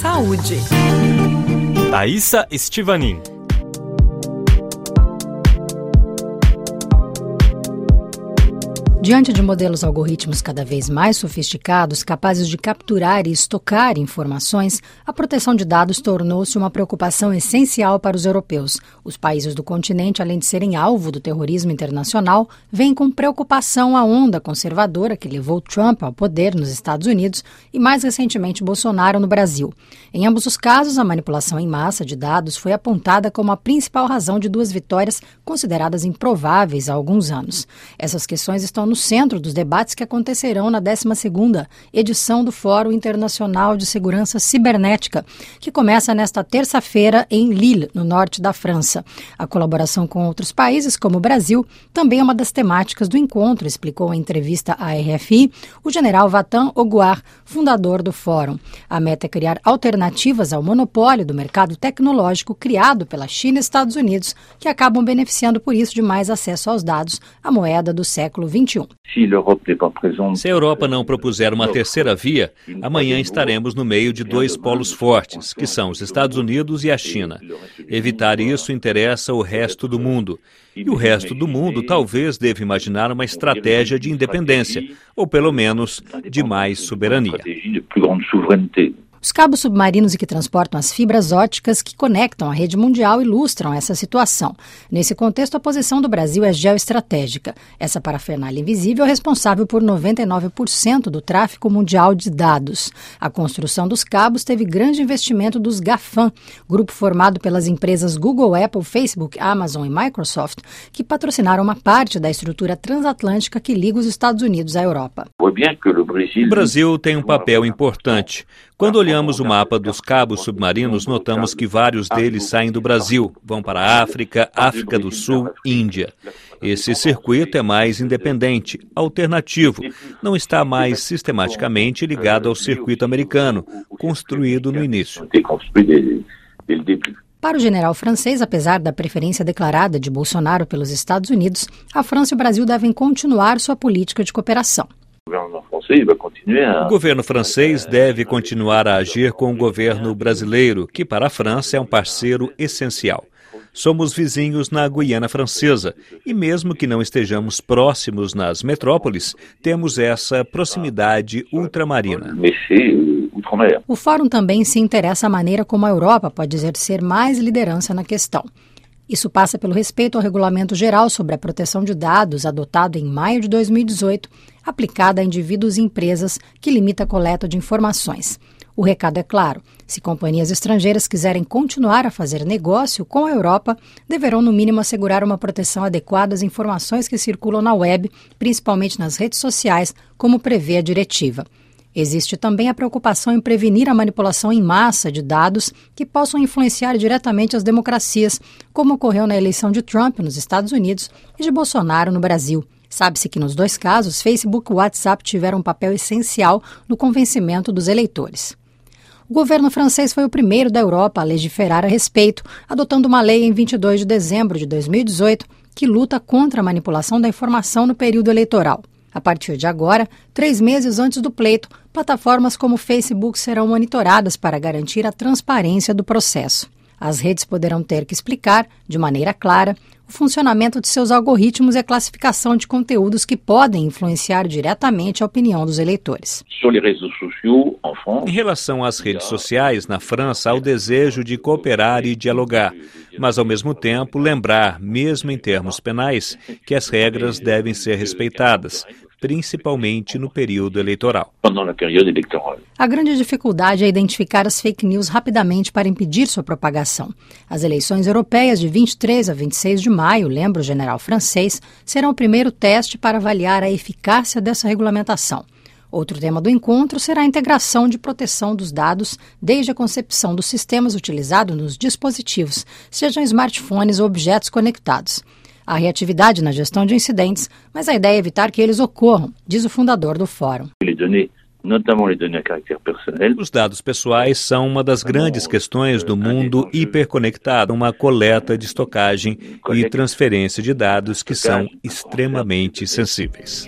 Saúde. Thaisa Estivanin. Diante de modelos algoritmos cada vez mais sofisticados, capazes de capturar e estocar informações, a proteção de dados tornou-se uma preocupação essencial para os europeus. Os países do continente, além de serem alvo do terrorismo internacional, veem com preocupação a onda conservadora que levou Trump ao poder nos Estados Unidos e, mais recentemente, Bolsonaro no Brasil. Em ambos os casos, a manipulação em massa de dados foi apontada como a principal razão de duas vitórias consideradas improváveis há alguns anos. Essas questões estão no centro dos debates que acontecerão na 12ª edição do Fórum Internacional de Segurança Cibernética, que começa nesta terça-feira em Lille, no norte da França. A colaboração com outros países, como o Brasil, também é uma das temáticas do encontro, explicou em entrevista à RFI o general Vatan Oguar, fundador do fórum. A meta é criar alternativas ao monopólio do mercado tecnológico criado pela China e Estados Unidos, que acabam beneficiando por isso de mais acesso aos dados, a moeda do século XXI. Se a Europa não propuser uma terceira via, amanhã estaremos no meio de dois polos fortes, que são os Estados Unidos e a China. Evitar isso interessa o resto do mundo. E o resto do mundo talvez deva imaginar uma estratégia de independência, ou pelo menos de mais soberania. Os cabos submarinos e que transportam as fibras óticas que conectam a rede mundial ilustram essa situação. Nesse contexto, a posição do Brasil é geoestratégica. Essa parafernália invisível é responsável por 99% do tráfego mundial de dados. A construção dos cabos teve grande investimento dos GAFAM, grupo formado pelas empresas Google, Apple, Facebook, Amazon e Microsoft, que patrocinaram uma parte da estrutura transatlântica que liga os Estados Unidos à Europa. O Brasil tem um papel importante. Quando olhamos o mapa dos cabos submarinos, notamos que vários deles saem do Brasil, vão para a África, África do Sul, Índia. Esse circuito é mais independente, alternativo, não está mais sistematicamente ligado ao circuito americano, construído no início. Para o general francês, apesar da preferência declarada de Bolsonaro pelos Estados Unidos, a França e o Brasil devem continuar sua política de cooperação. O governo francês deve continuar a agir com o governo brasileiro, que para a França é um parceiro essencial. Somos vizinhos na Guiana Francesa e, mesmo que não estejamos próximos nas metrópoles, temos essa proximidade ultramarina. O fórum também se interessa à maneira como a Europa pode exercer mais liderança na questão. Isso passa pelo respeito ao Regulamento Geral sobre a Proteção de Dados, adotado em maio de 2018, aplicado a indivíduos e empresas, que limita a coleta de informações. O recado é claro: se companhias estrangeiras quiserem continuar a fazer negócio com a Europa, deverão, no mínimo, assegurar uma proteção adequada às informações que circulam na web, principalmente nas redes sociais, como prevê a diretiva. Existe também a preocupação em prevenir a manipulação em massa de dados que possam influenciar diretamente as democracias, como ocorreu na eleição de Trump nos Estados Unidos e de Bolsonaro no Brasil. Sabe-se que nos dois casos, Facebook e WhatsApp tiveram um papel essencial no convencimento dos eleitores. O governo francês foi o primeiro da Europa a legiferar a respeito, adotando uma lei em 22 de dezembro de 2018 que luta contra a manipulação da informação no período eleitoral. A partir de agora, três meses antes do pleito, plataformas como o Facebook serão monitoradas para garantir a transparência do processo. As redes poderão ter que explicar, de maneira clara, o funcionamento de seus algoritmos e a classificação de conteúdos que podem influenciar diretamente a opinião dos eleitores. Em relação às redes sociais, na França há o desejo de cooperar e dialogar, mas ao mesmo tempo lembrar, mesmo em termos penais, que as regras devem ser respeitadas, principalmente no período eleitoral. A grande dificuldade é identificar as fake news rapidamente para impedir sua propagação. As eleições europeias de 23 a 26 de maio, lembra o general francês, serão o primeiro teste para avaliar a eficácia dessa regulamentação. Outro tema do encontro será a integração de proteção dos dados desde a concepção dos sistemas utilizados nos dispositivos, sejam smartphones ou objetos conectados a reatividade na gestão de incidentes, mas a ideia é evitar que eles ocorram, diz o fundador do fórum. Os dados pessoais são uma das grandes questões do mundo hiperconectado, uma coleta de estocagem e transferência de dados que são extremamente sensíveis.